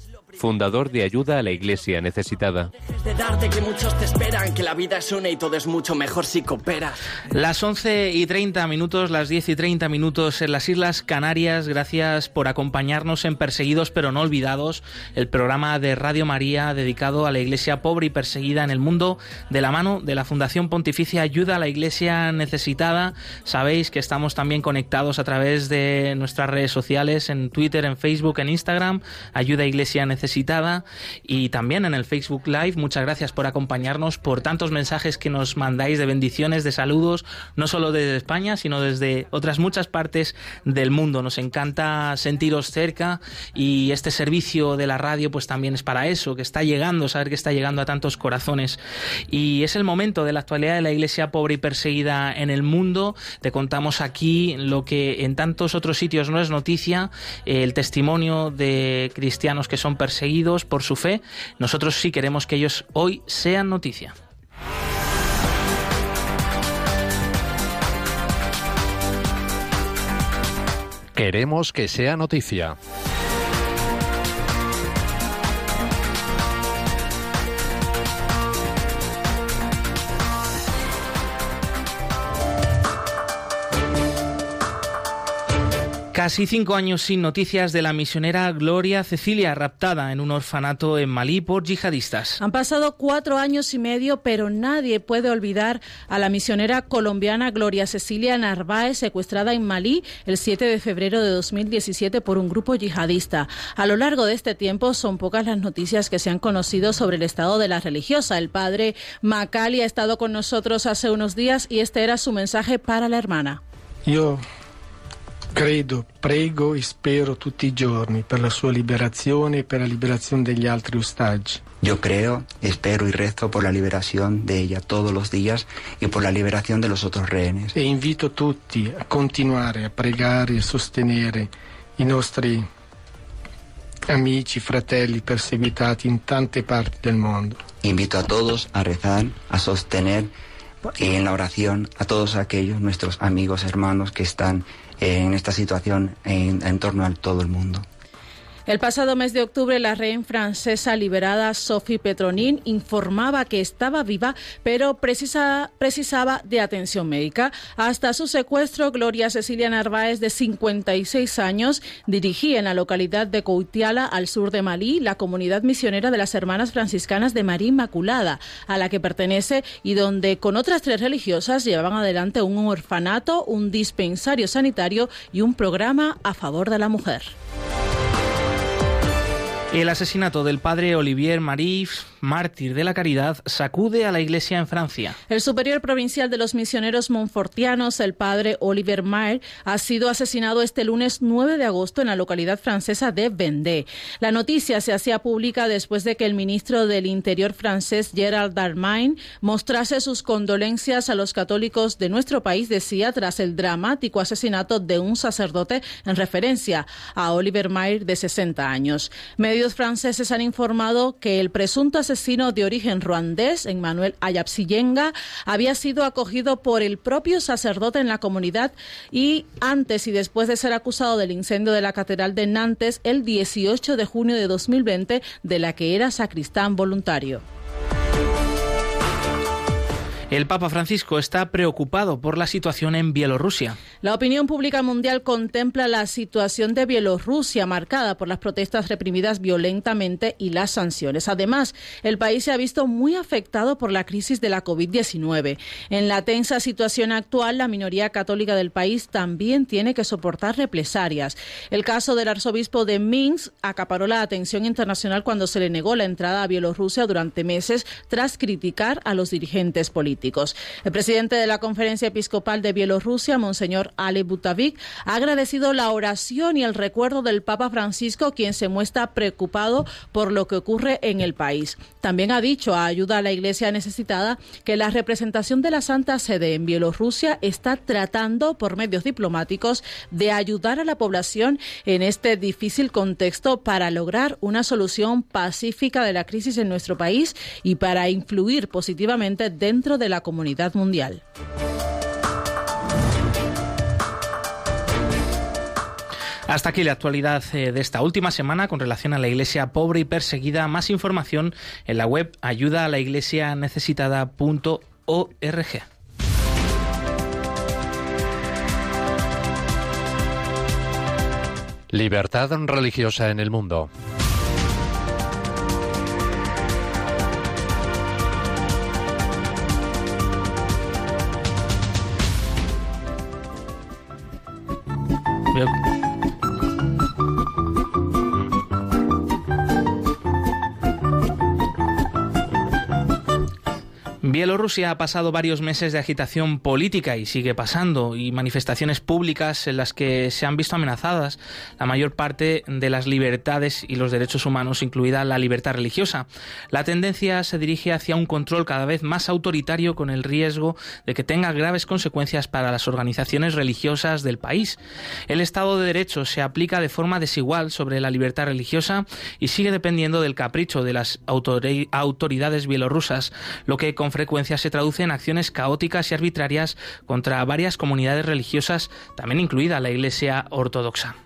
Speaker 14: fundador de Ayuda a la Iglesia Necesitada.
Speaker 15: de darte que muchos te esperan, que la vida es una y todo es mucho mejor si cooperas.
Speaker 1: Las 11 y 30 minutos, las 10 y 30 minutos en las Islas Canarias. Gracias por acompañarnos en Perseguidos pero no olvidados, el programa de Radio María dedicado a la iglesia pobre y perseguida en el mundo, de la mano de la Fundación Pontificia Ayuda a la Iglesia Necesitada. Sabéis que estamos también conectados a través de nuestras redes sociales, en Twitter, en Facebook, en Instagram, Ayuda a Iglesia Necesitada y también en el Facebook Live. Muchas gracias por acompañarnos, por tantos mensajes que nos mandáis de bendiciones, de saludos, no solo desde España, sino desde otras muchas partes del mundo. Nos encanta sentiros cerca y este servicio de la radio pues también es para eso, que está llegando, saber que está llegando a tantos corazones. Y es el momento de la actualidad de la iglesia pobre y perseguida en el mundo. Te contamos aquí lo que en tantos otros sitios no es noticia, el testimonio de cristianos que son perseguidos perseguidos por su fe, nosotros sí queremos que ellos hoy sean noticia.
Speaker 14: Queremos que sea noticia.
Speaker 1: Casi cinco años sin noticias de la misionera Gloria Cecilia, raptada en un orfanato en Malí por yihadistas.
Speaker 2: Han pasado cuatro años y medio, pero nadie puede olvidar a la misionera colombiana Gloria Cecilia Narváez, secuestrada en Malí el 7 de febrero de 2017 por un grupo yihadista. A lo largo de este tiempo son pocas las noticias que se han conocido sobre el estado de la religiosa. El padre Macali ha estado con nosotros hace unos días y este era su mensaje para la hermana.
Speaker 16: Yo Credo, prego e spero tutti i giorni per la sua liberazione e per la liberazione degli altri ostaggi.
Speaker 17: Yo creo, espero y rezo por la liberación de ella todos los días y por la liberación de los otros rehenes.
Speaker 16: E invito tutti a continuare a pregare e sostenere i nostri amici, fratelli perseguitati in tante parti del mondo.
Speaker 17: Invito a todos a rezar, a sostener en la oración a todos aquellos nuestros amigos, hermanos que están en esta situación en, en torno a todo el mundo.
Speaker 2: El pasado mes de octubre, la reina francesa liberada Sophie Petronin informaba que estaba viva, pero precisa, precisaba de atención médica. Hasta su secuestro, Gloria Cecilia Narváez, de 56 años, dirigía en la localidad de Coutiala, al sur de Malí, la comunidad misionera de las Hermanas Franciscanas de María Inmaculada, a la que pertenece y donde con otras tres religiosas llevaban adelante un orfanato, un dispensario sanitario y un programa a favor de la mujer.
Speaker 1: El asesinato del padre Olivier Marif, mártir de la caridad, sacude a la iglesia en Francia.
Speaker 2: El superior provincial de los misioneros monfortianos, el padre Olivier Maire, ha sido asesinado este lunes 9 de agosto en la localidad francesa de Vendée. La noticia se hacía pública después de que el ministro del Interior francés, Gerald Darmanin, mostrase sus condolencias a los católicos de nuestro país, decía, tras el dramático asesinato de un sacerdote en referencia a Olivier Maire, de 60 años. Medios franceses han informado que el presunto asesino de origen ruandés, Emmanuel Ayapsiyenga, había sido acogido por el propio sacerdote en la comunidad y antes y después de ser acusado del incendio de la Catedral de Nantes el 18 de junio de 2020, de la que era sacristán voluntario.
Speaker 1: El Papa Francisco está preocupado por la situación en Bielorrusia.
Speaker 2: La opinión pública mundial contempla la situación de Bielorrusia marcada por las protestas reprimidas violentamente y las sanciones. Además, el país se ha visto muy afectado por la crisis de la COVID-19. En la tensa situación actual, la minoría católica del país también tiene que soportar represalias. El caso del arzobispo de Minsk acaparó la atención internacional cuando se le negó la entrada a Bielorrusia durante meses tras criticar a los dirigentes políticos. Políticos. El presidente de la Conferencia Episcopal de Bielorrusia, Monseñor Ale Butavik, ha agradecido la oración y el recuerdo del Papa Francisco, quien se muestra preocupado por lo que ocurre en el país. También ha dicho a ayuda a la Iglesia necesitada que la representación de la Santa Sede en Bielorrusia está tratando por medios diplomáticos de ayudar a la población en este difícil contexto para lograr una solución pacífica de la crisis en nuestro país y para influir positivamente dentro de la comunidad mundial.
Speaker 1: Hasta aquí la actualidad eh, de esta última semana con relación a la iglesia pobre y perseguida. Más información en la web ayuda a la iglesia necesitada.org.
Speaker 18: Libertad religiosa en el mundo.
Speaker 1: 没有 Bielorrusia ha pasado varios meses de agitación política y sigue pasando, y manifestaciones públicas en las que se han visto amenazadas la mayor parte de las libertades y los derechos humanos, incluida la libertad religiosa. La tendencia se dirige hacia un control cada vez más autoritario con el riesgo de que tenga graves consecuencias para las organizaciones religiosas del país. El Estado de Derecho se aplica de forma desigual sobre la libertad religiosa y sigue dependiendo del capricho de las autoridades bielorrusas, lo que con frecuencia se traduce en acciones caóticas y arbitrarias contra varias comunidades religiosas, también incluida la Iglesia Ortodoxa.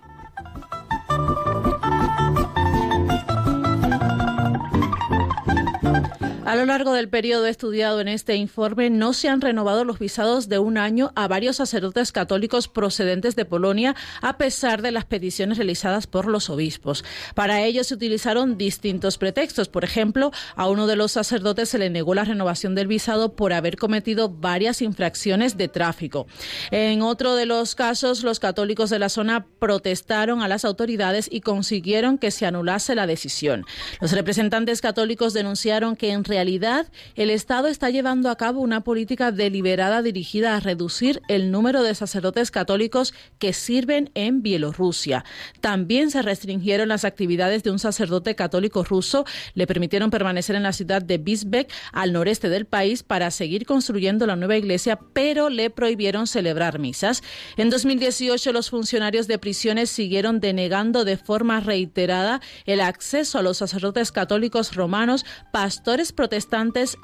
Speaker 2: A lo largo del periodo estudiado en este informe, no se han renovado los visados de un año a varios sacerdotes católicos procedentes de Polonia, a pesar de las peticiones realizadas por los obispos. Para ello se utilizaron distintos pretextos. Por ejemplo, a uno de los sacerdotes se le negó la renovación del visado por haber cometido varias infracciones de tráfico. En otro de los casos, los católicos de la zona protestaron a las autoridades y consiguieron que se anulase la decisión. Los representantes católicos denunciaron que en realidad el Estado está llevando a cabo una política deliberada dirigida a reducir el número de sacerdotes católicos que sirven en Bielorrusia. También se restringieron las actividades de un sacerdote católico ruso, le permitieron permanecer en la ciudad de Bisbek, al noreste del país, para seguir construyendo la nueva iglesia, pero le prohibieron celebrar misas. En 2018 los funcionarios de prisiones siguieron denegando de forma reiterada el acceso a los sacerdotes católicos romanos, pastores protestantes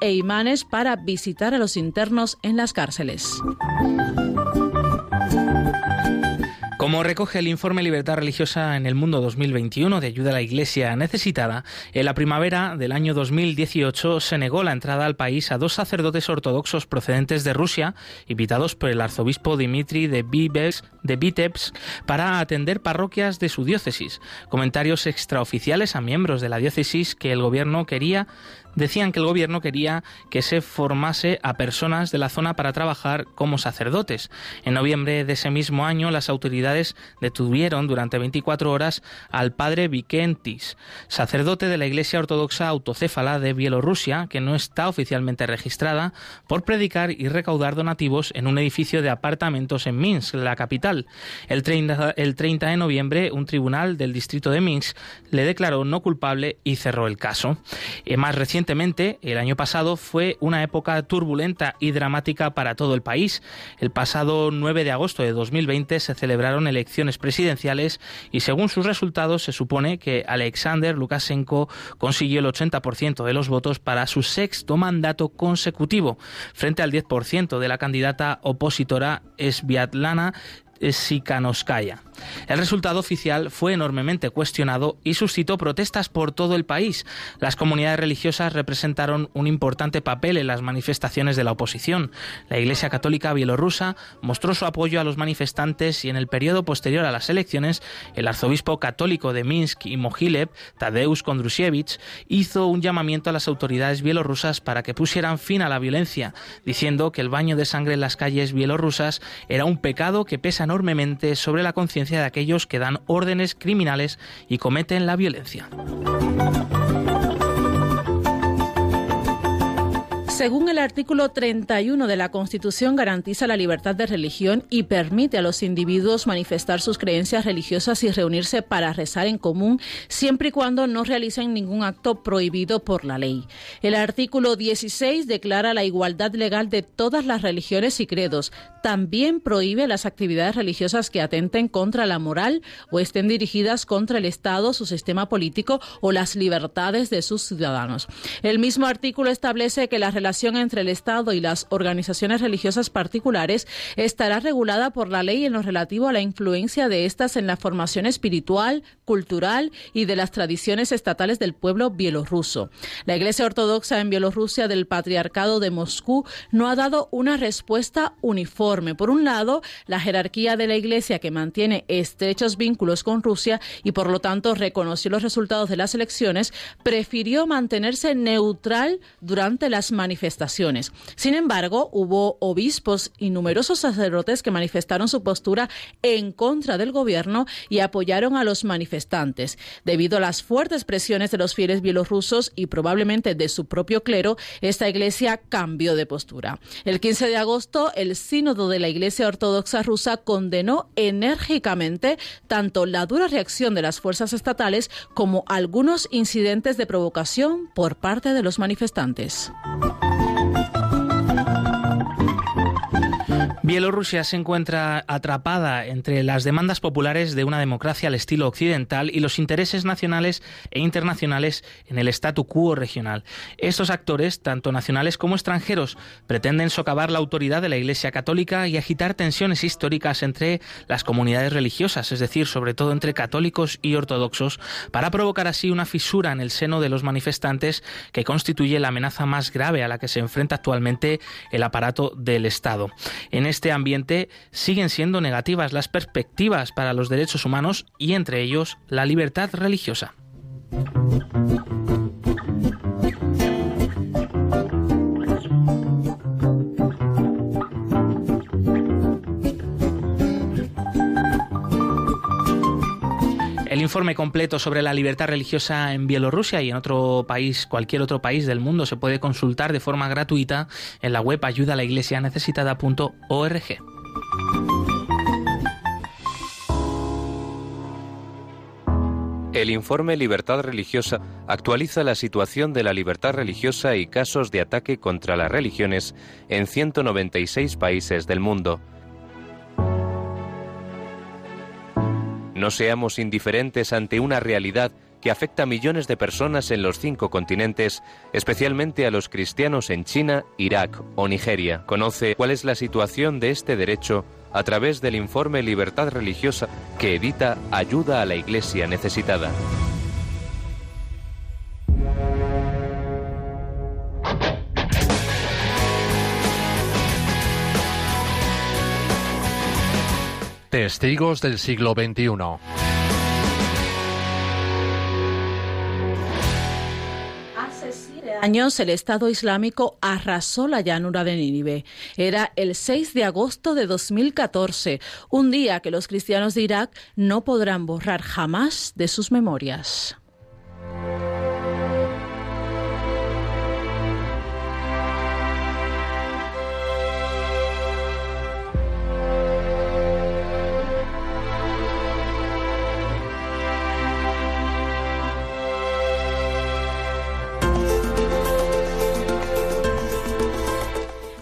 Speaker 2: e imanes para visitar a los internos en las cárceles.
Speaker 1: Como recoge el informe Libertad Religiosa en el Mundo 2021 de ayuda a la Iglesia necesitada, en la primavera del año 2018 se negó la entrada al país a dos sacerdotes ortodoxos procedentes de Rusia, invitados por el arzobispo Dimitri de, de Vitebsk para atender parroquias de su diócesis. Comentarios extraoficiales a miembros de la diócesis que el gobierno quería decían que el gobierno quería que se formase a personas de la zona para trabajar como sacerdotes. En noviembre de ese mismo año, las autoridades detuvieron durante 24 horas al padre Vikentis, sacerdote de la Iglesia Ortodoxa Autocéfala de Bielorrusia, que no está oficialmente registrada, por predicar y recaudar donativos en un edificio de apartamentos en Minsk, la capital. El 30, el 30 de noviembre, un tribunal del distrito de Minsk le declaró no culpable y cerró el caso. Eh, más recientemente, el año pasado fue una época turbulenta y dramática para todo el país. El pasado 9 de agosto de 2020 se celebraron elecciones presidenciales y según sus resultados se supone que Alexander Lukashenko consiguió el 80% de los votos para su sexto mandato consecutivo, frente al 10% de la candidata opositora Sviatlana Sikanoskaya. El resultado oficial fue enormemente cuestionado y suscitó protestas por todo el país. Las comunidades religiosas representaron un importante papel en las manifestaciones de la oposición. La Iglesia Católica bielorrusa mostró su apoyo a los manifestantes y en el periodo posterior a las elecciones, el arzobispo católico de Minsk y Mogilev, Tadeusz Kondrusiewicz, hizo un llamamiento a las autoridades bielorrusas para que pusieran fin a la violencia, diciendo que el baño de sangre en las calles bielorrusas era un pecado que pesa enormemente sobre la conciencia de aquellos que dan órdenes criminales y cometen la violencia.
Speaker 2: Según el artículo 31 de la Constitución, garantiza la libertad de religión y permite a los individuos manifestar sus creencias religiosas y reunirse para rezar en común, siempre y cuando no realicen ningún acto prohibido por la ley. El artículo 16 declara la igualdad legal de todas las religiones y credos. También prohíbe las actividades religiosas que atenten contra la moral o estén dirigidas contra el Estado, su sistema político o las libertades de sus ciudadanos. El mismo artículo establece que la relación entre el Estado y las organizaciones religiosas particulares estará regulada por la ley en lo relativo a la influencia de estas en la formación espiritual, cultural y de las tradiciones estatales del pueblo bielorruso. La Iglesia Ortodoxa en Bielorrusia del Patriarcado de Moscú no ha dado una respuesta uniforme. Por un lado, la jerarquía de la Iglesia que mantiene estrechos vínculos con Rusia y por lo tanto reconoció los resultados de las elecciones, prefirió mantenerse neutral durante las manifestaciones. Sin embargo, hubo obispos y numerosos sacerdotes que manifestaron su postura en contra del gobierno y apoyaron a los manifestantes. Debido a las fuertes presiones de los fieles bielorrusos y probablemente de su propio clero, esta iglesia cambió de postura. El 15 de agosto, el sínodo de la Iglesia Ortodoxa rusa condenó enérgicamente tanto la dura reacción de las fuerzas estatales como algunos incidentes de provocación por parte de los manifestantes.
Speaker 1: Bielorrusia se encuentra atrapada entre las demandas populares de una democracia al estilo occidental y los intereses nacionales e internacionales en el statu quo regional. Estos actores, tanto nacionales como extranjeros, pretenden socavar la autoridad de la Iglesia Católica y agitar tensiones históricas entre las comunidades religiosas, es decir, sobre todo entre católicos y ortodoxos, para provocar así una fisura en el seno de los manifestantes que constituye la amenaza más grave a la que se enfrenta actualmente el aparato del Estado. En este ambiente siguen siendo negativas las perspectivas para los derechos humanos y entre ellos la libertad religiosa. Informe completo sobre la libertad religiosa en Bielorrusia y en otro país, cualquier otro país del mundo, se puede consultar de forma gratuita en la web ayudalaiglesianecesitada.org.
Speaker 14: El informe Libertad Religiosa actualiza la situación de la libertad religiosa y casos de ataque contra las religiones en 196 países del mundo. No seamos indiferentes ante una realidad que afecta a millones de personas en los cinco continentes, especialmente a los cristianos en China, Irak o Nigeria. Conoce cuál es la situación de este derecho a través del informe Libertad Religiosa que edita Ayuda a la Iglesia Necesitada.
Speaker 18: Testigos del siglo XXI.
Speaker 2: años el Estado Islámico arrasó la llanura de Nínive. Era el 6 de agosto de 2014, un día que los cristianos de Irak no podrán borrar jamás de sus memorias.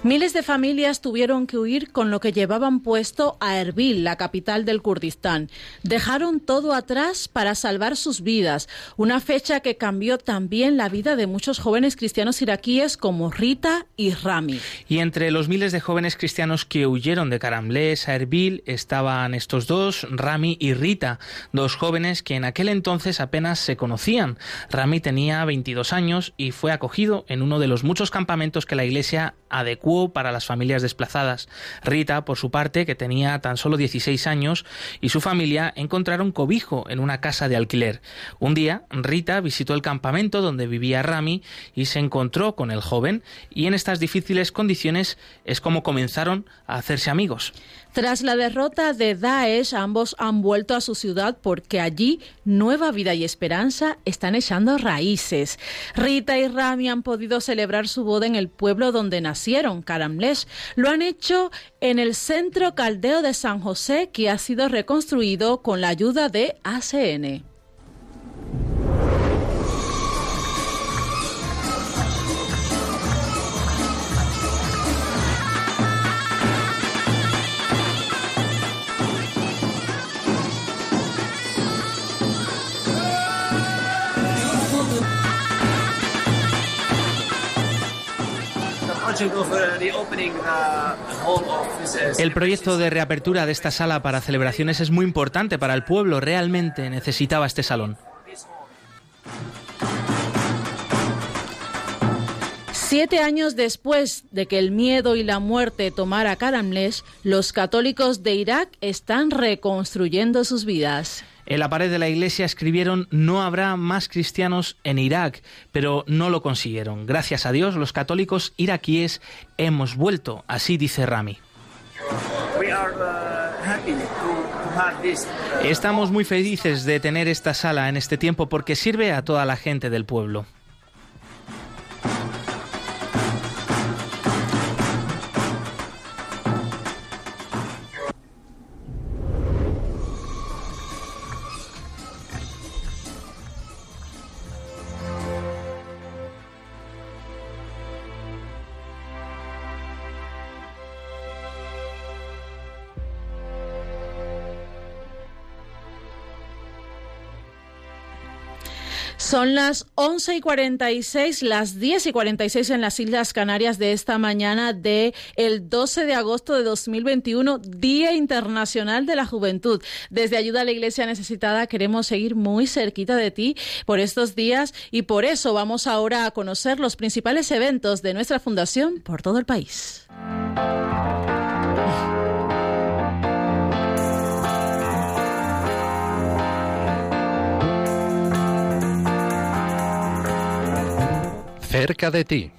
Speaker 2: Miles de familias tuvieron que huir con lo que llevaban puesto a Erbil, la capital del Kurdistán. Dejaron todo atrás para salvar sus vidas, una fecha que cambió también la vida de muchos jóvenes cristianos iraquíes como Rita y Rami.
Speaker 1: Y entre los miles de jóvenes cristianos que huyeron de Karamles a Erbil estaban estos dos, Rami y Rita, dos jóvenes que en aquel entonces apenas se conocían. Rami tenía 22 años y fue acogido en uno de los muchos campamentos que la iglesia adecuó para las familias desplazadas. Rita, por su parte, que tenía tan solo 16 años, y su familia encontraron cobijo en una casa de alquiler. Un día, Rita visitó el campamento donde vivía Rami y se encontró con el joven, y en estas difíciles condiciones es como comenzaron a hacerse amigos.
Speaker 2: Tras la derrota de Daesh, ambos han vuelto a su ciudad porque allí nueva vida y esperanza están echando raíces. Rita y Rami han podido celebrar su boda en el pueblo donde nacieron, Karamlesh. Lo han hecho en el Centro Caldeo de San José, que ha sido reconstruido con la ayuda de ACN.
Speaker 1: El proyecto de reapertura de esta sala para celebraciones es muy importante para el pueblo. Realmente necesitaba este salón.
Speaker 2: Siete años después de que el miedo y la muerte tomara Karamlesh, los católicos de Irak están reconstruyendo sus vidas.
Speaker 1: En la pared de la iglesia escribieron no habrá más cristianos en Irak, pero no lo consiguieron. Gracias a Dios, los católicos iraquíes hemos vuelto, así dice Rami. Estamos muy felices de tener esta sala en este tiempo porque sirve a toda la gente del pueblo.
Speaker 2: Son las 11 y 46, las 10 y 46 en las Islas Canarias de esta mañana de el 12 de agosto de 2021, Día Internacional de la Juventud. Desde Ayuda a la Iglesia Necesitada queremos seguir muy cerquita de ti por estos días y por eso vamos ahora a conocer los principales eventos de nuestra fundación por todo el país.
Speaker 18: Cerca de ti.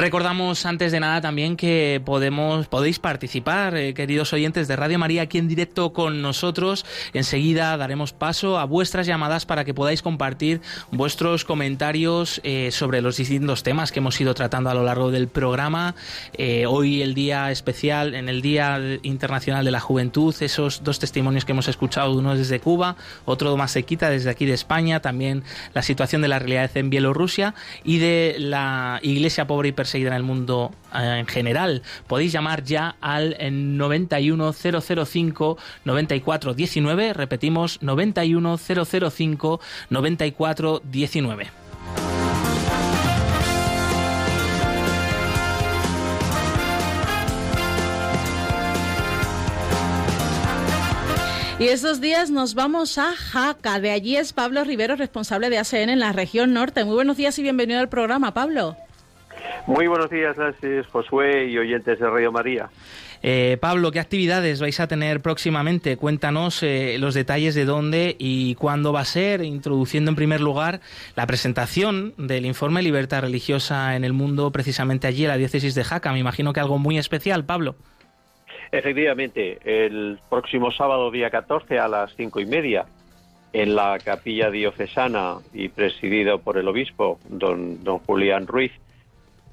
Speaker 1: Recordamos antes de nada también que podemos, podéis participar, eh, queridos oyentes de Radio María, aquí en directo con nosotros. Enseguida daremos paso a vuestras llamadas para que podáis compartir vuestros comentarios eh, sobre los distintos temas que hemos ido tratando a lo largo del programa. Eh, hoy el día especial, en el Día Internacional de la Juventud, esos dos testimonios que hemos escuchado, uno desde Cuba, otro más sequita desde aquí de España, también la situación de la realidad en Bielorrusia y de la Iglesia pobre y perseguida en el mundo eh, en general. Podéis llamar ya al 91005 9419, repetimos 91005 9419.
Speaker 2: Y estos días nos vamos a Jaca. De allí es Pablo Rivero, responsable de ACN en la región norte. Muy buenos días y bienvenido al programa, Pablo.
Speaker 19: Muy buenos días, gracias Josué y oyentes de Radio María.
Speaker 1: Eh, Pablo, ¿qué actividades vais a tener próximamente? Cuéntanos eh, los detalles de dónde y cuándo va a ser, introduciendo en primer lugar la presentación del informe Libertad Religiosa en el Mundo, precisamente allí en la diócesis de Jaca. Me imagino que algo muy especial, Pablo.
Speaker 19: Efectivamente, el próximo sábado, día 14, a las cinco y media, en la capilla diocesana y presidido por el obispo, don, don Julián Ruiz,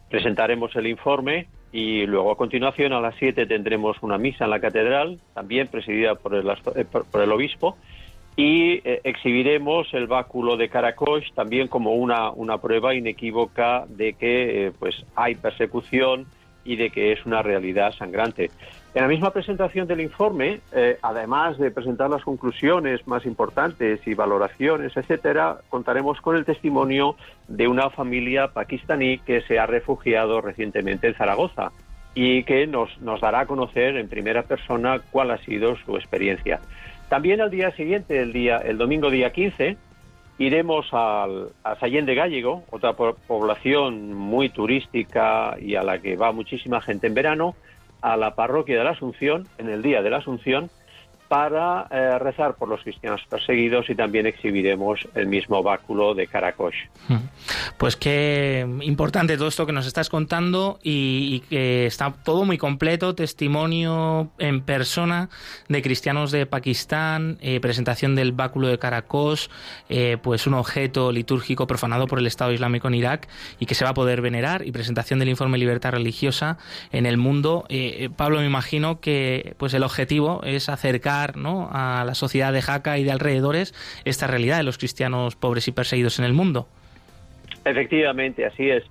Speaker 19: presentaremos el informe y luego a continuación a las 7 tendremos una misa en la catedral, también presidida por el, eh, por el obispo, y eh, exhibiremos el báculo de Caracosh también como una, una prueba inequívoca de que eh, pues hay persecución y de que es una realidad sangrante. En la misma presentación del informe, eh, además de presentar las conclusiones más importantes y valoraciones, etcétera, contaremos con el testimonio de una familia pakistaní que se ha refugiado recientemente en Zaragoza y que nos, nos dará a conocer en primera persona cuál ha sido su experiencia. También al día siguiente, el, día, el domingo día 15, iremos al, a Sallén de Gallego, otra población muy turística y a la que va muchísima gente en verano, a la parroquia de la Asunción, en el día de la Asunción, para eh, rezar por los cristianos perseguidos y también exhibiremos el mismo báculo de Karakosh.
Speaker 1: Pues qué importante todo esto que nos estás contando y, que está todo muy completo, testimonio en persona de cristianos de Pakistán, eh, presentación del báculo de Karakosh, eh, pues un objeto litúrgico profanado por el Estado Islámico en Irak y que se va a poder venerar y presentación del informe Libertad Religiosa en el mundo. Pablo, me imagino que pues el objetivo es acercar a la sociedad de Jaca y de alrededores esta realidad de los cristianos pobres y perseguidos en el mundo.
Speaker 19: Efectivamente, así es.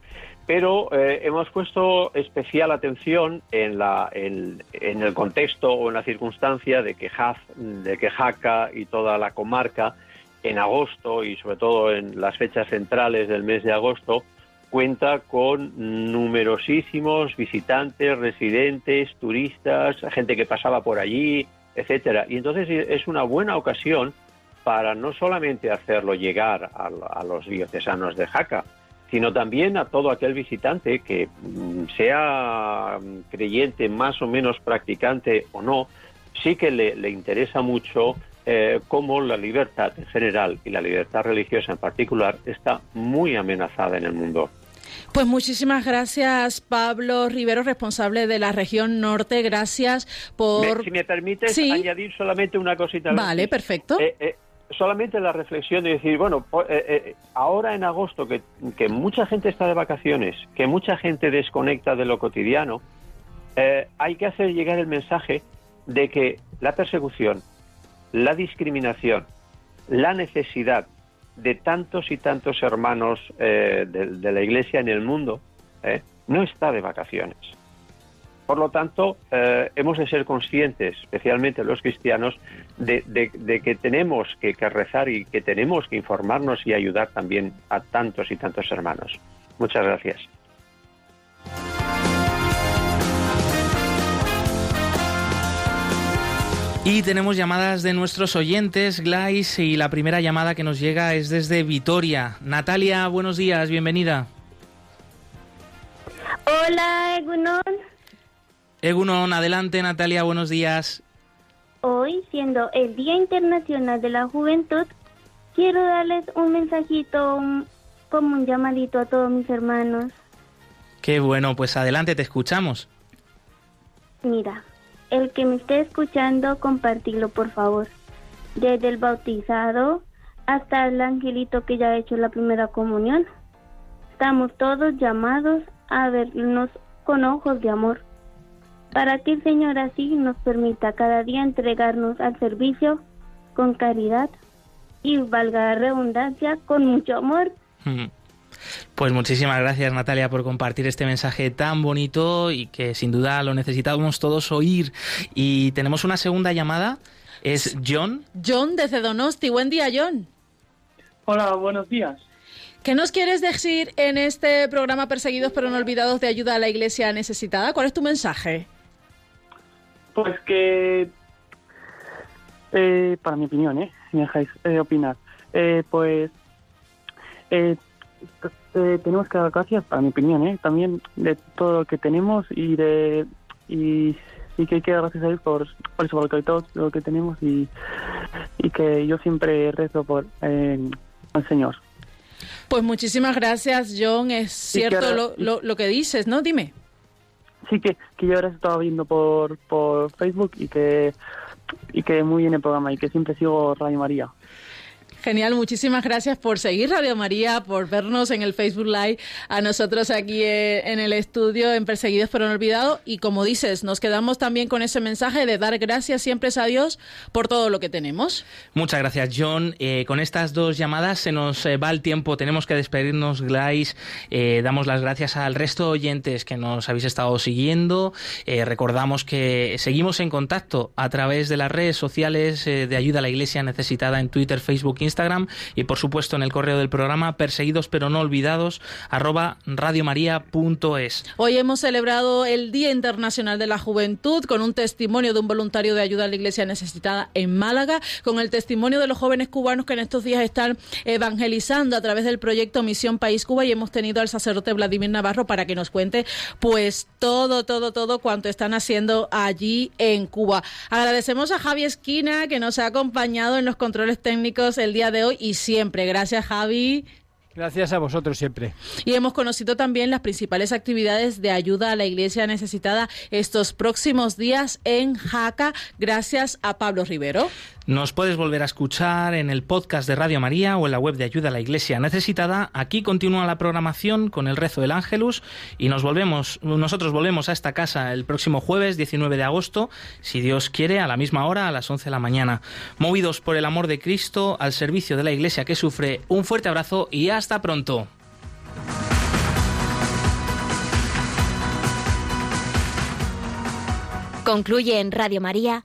Speaker 19: Pero eh, hemos puesto especial atención en, la, en, el contexto o en la circunstancia de que, de que Jaca y toda la comarca en agosto y sobre todo en las fechas centrales del mes de agosto cuenta con numerosísimos visitantes, residentes, turistas, gente que pasaba por allí, etcétera. Y entonces es una buena ocasión para no solamente hacerlo llegar a, los diocesanos de Jaca, sino también a todo aquel visitante que mm, sea creyente más o menos practicante o no, sí que le, interesa mucho eh, cómo la libertad en general y la libertad religiosa en particular está muy amenazada en el mundo.
Speaker 2: Pues muchísimas gracias, Pablo Rivero, responsable de la región norte. Gracias por.
Speaker 19: si me permites añadir solamente una cosita.
Speaker 2: Vale, perfecto.
Speaker 19: Eh, eh, solamente la reflexión de decir, bueno, eh, ahora en agosto, que, que, mucha gente está de vacaciones, que mucha gente desconecta de lo cotidiano, hay que hacer llegar el mensaje de que la persecución, la discriminación, la necesidad de tantos y tantos hermanos eh, de, la Iglesia en el mundo eh, no está de vacaciones. Por lo tanto, eh, hemos de ser conscientes, especialmente los cristianos, de, que tenemos que, que, rezar y que tenemos que informarnos y ayudar también a tantos y tantos hermanos. Muchas gracias.
Speaker 1: Y tenemos llamadas de nuestros oyentes, Glais, y la primera llamada que nos llega es desde Vitoria. Natalia, buenos días, bienvenida.
Speaker 20: Hola, Egunon.
Speaker 1: Egunon, adelante, Natalia, buenos días.
Speaker 20: Hoy, siendo el Día Internacional de la Juventud, quiero darles un mensajito, como un llamadito a todos mis hermanos.
Speaker 1: Qué bueno, pues adelante, te escuchamos.
Speaker 20: Mira, el que me esté escuchando, compartilo por favor. Desde el bautizado hasta el angelito que ya ha hecho la primera comunión. Estamos todos llamados a vernos con ojos de amor, para que el Señor así nos permita cada día entregarnos al servicio con caridad y, valga la redundancia, con mucho amor.
Speaker 1: Pues muchísimas gracias Natalia por compartir este mensaje tan bonito y que sin duda lo necesitábamos todos oír. Y tenemos una segunda llamada, es John.
Speaker 2: John desde Donosti, buen día John.
Speaker 21: Hola, buenos días.
Speaker 2: ¿Qué nos quieres decir en este programa Perseguidos pero no olvidados de ayuda a la iglesia necesitada? ¿Cuál es tu mensaje?
Speaker 21: Pues que, eh, para mi opinión, ¿eh? si me dejáis eh, opinar, eh, pues eh, eh, tenemos que dar gracias, para mi opinión, ¿eh? también de todo lo que tenemos y de y, que hay que dar gracias a Dios por, por eso, por todo lo que tenemos y, y que yo siempre rezo por eh, al Señor.
Speaker 2: Pues muchísimas gracias, John. Es cierto lo, lo, lo, que dices, ¿no? Dime.
Speaker 21: Sí, que, que yo ahora estaba viendo por, por Facebook y que, y que muy bien el programa y que siempre sigo Radio María.
Speaker 2: Genial, muchísimas gracias por seguir Radio María, por vernos en el Facebook Live, a nosotros aquí eh, en el estudio en Perseguidos pero no olvidados. Y como dices, nos quedamos también con ese mensaje de dar gracias siempre a Dios por todo lo que tenemos.
Speaker 1: Muchas gracias, John. Eh, con estas dos llamadas se nos eh, va el tiempo, tenemos que despedirnos, Glais. damos las gracias al resto de oyentes que nos habéis estado siguiendo. recordamos que seguimos en contacto a través de las redes sociales de ayuda a la Iglesia necesitada en Twitter, Facebook, Instagram Instagram y por supuesto en el correo del programa perseguidos pero no olvidados arroba radiomaria.es.
Speaker 2: Hoy hemos celebrado el Día Internacional de la Juventud con un testimonio de un voluntario de ayuda a la iglesia necesitada en Málaga, con el testimonio de los jóvenes cubanos que en estos días están evangelizando a través del proyecto Misión País Cuba y hemos tenido al sacerdote Vladimir Navarro para que nos cuente pues todo, todo, todo cuanto están haciendo allí en Cuba. Agradecemos a Javi Esquina que nos ha acompañado en los controles técnicos el día de hoy y siempre. Gracias Javi.
Speaker 22: Gracias a vosotros siempre.
Speaker 2: Y hemos conocido también las principales actividades de ayuda a la iglesia necesitada estos próximos días en Jaca, gracias a Pablo Rivero.
Speaker 1: Nos puedes volver a escuchar en el podcast de Radio María o en la web de Ayuda a la Iglesia Necesitada. Aquí continúa la programación con el rezo del Ángelus y nos volvemos, nosotros volvemos a esta casa el próximo jueves 19 de agosto, si Dios quiere, a la misma hora, a las 11 de la mañana. Movidos por el amor de Cristo al servicio de la Iglesia que sufre, un fuerte abrazo y hasta pronto.
Speaker 23: Concluye en Radio María